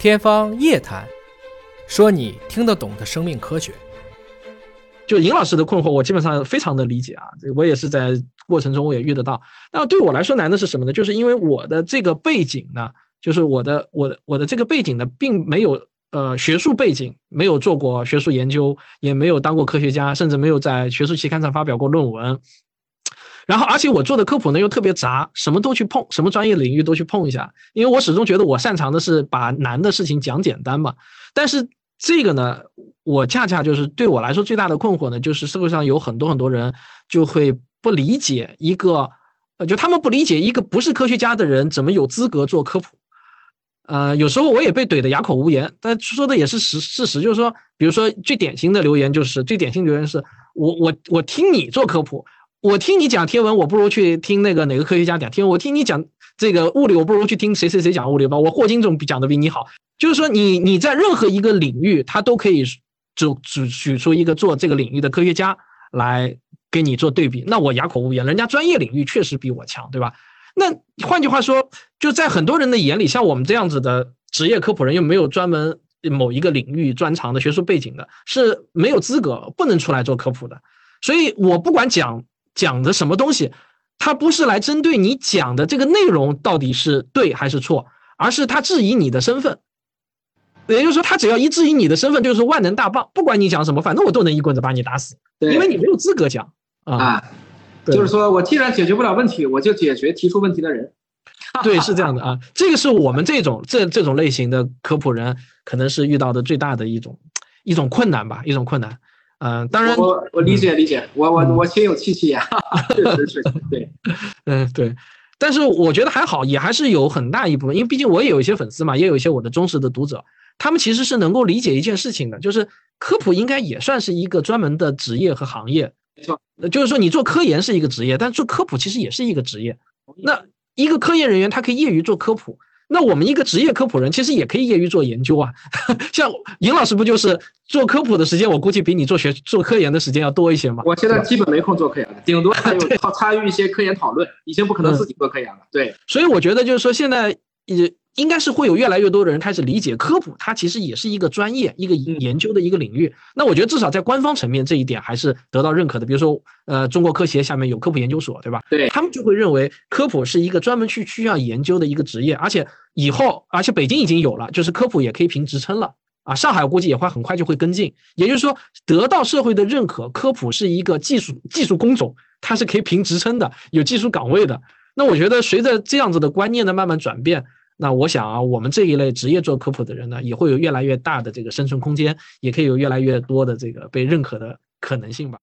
天方夜谭，说你听得懂的生命科学。就尹老师的困惑，我基本上非常的理解啊，我也是在过程中我也遇得到。那对我来说难的是什么呢？就是因为我的这个背景呢，就是我的我的我的这个背景呢，并没有呃学术背景，没有做过学术研究，也没有当过科学家，甚至没有在学术期刊上发表过论文。然后，而且我做的科普呢又特别杂，什么都去碰，什么专业领域都去碰一下。因为我始终觉得我擅长的是把难的事情讲简单嘛。但是这个呢，我恰恰就是对我来说最大的困惑呢，就是社会上有很多很多人就会不理解一个，呃，就他们不理解一个不是科学家的人怎么有资格做科普。呃，有时候我也被怼得哑口无言，但说的也是实事实，就是说，比如说最典型的留言就是最典型留言是我我我听你做科普。我听你讲天文，我不如去听那个哪个科学家讲天文。我听你讲这个物理，我不如去听谁谁谁讲物理吧。我霍金总比讲的比你好。就是说，你 你在任何一个领域，他都可以就举举出一个做这个领域的科学家来跟你做对比。那我哑口无言，人家专业领域确实比我强，对吧？那换句话说，就在很多人的眼里，像我们这样子的职业科普人，又没有专门某一个领域专长的学术背景的，是没有资格不能出来做科普的。所以我不管讲。讲的什么东西，他不是来针对你讲的这个内容到底是对还是错，而是他质疑你的身份。也就是说，他只要一质疑你的身份，就是万能大棒，不管你讲什么，反正我都能一棍子把你打死，因为你没有资格讲啊。就是说我既然解决不了问题，我就解决提出问题的人。对，是这样的啊。这个是我们这种这这种类型的科普人，可能是遇到的最大的一种一种困难吧，一种困难。嗯，当然，我我理解理解，我我我心有戚戚呀，确实是，对，嗯对，但是我觉得还好，也还是有很大一部分，因为毕竟我也有一些粉丝嘛，也有一些我的忠实的读者，他们其实是能够理解一件事情的，就是科普应该也算是一个专门的职业和行业，没错，就是说你做科研是一个职业，但做科普其实也是一个职业，那一个科研人员他可以业余做科普。那我们一个职业科普人，其实也可以业余做研究啊。像尹老师不就是做科普的时间，我估计比你做学做科研的时间要多一些吗？我现在基本没空做科研了，顶多 还有参与一些科研讨论，已经不可能自己做科研了。对，所以我觉得就是说，现在也。应该是会有越来越多的人开始理解科普，它其实也是一个专业、一个研究的一个领域。那我觉得至少在官方层面这一点还是得到认可的。比如说，呃，中国科协下面有科普研究所，对吧？对他们就会认为科普是一个专门去需要研究的一个职业，而且以后，而且北京已经有了，就是科普也可以评职称了啊。上海我估计也会很快就会跟进，也就是说得到社会的认可，科普是一个技术技术工种，它是可以评职称的，有技术岗位的。那我觉得随着这样子的观念的慢慢转变。那我想啊，我们这一类职业做科普的人呢，也会有越来越大的这个生存空间，也可以有越来越多的这个被认可的可能性吧。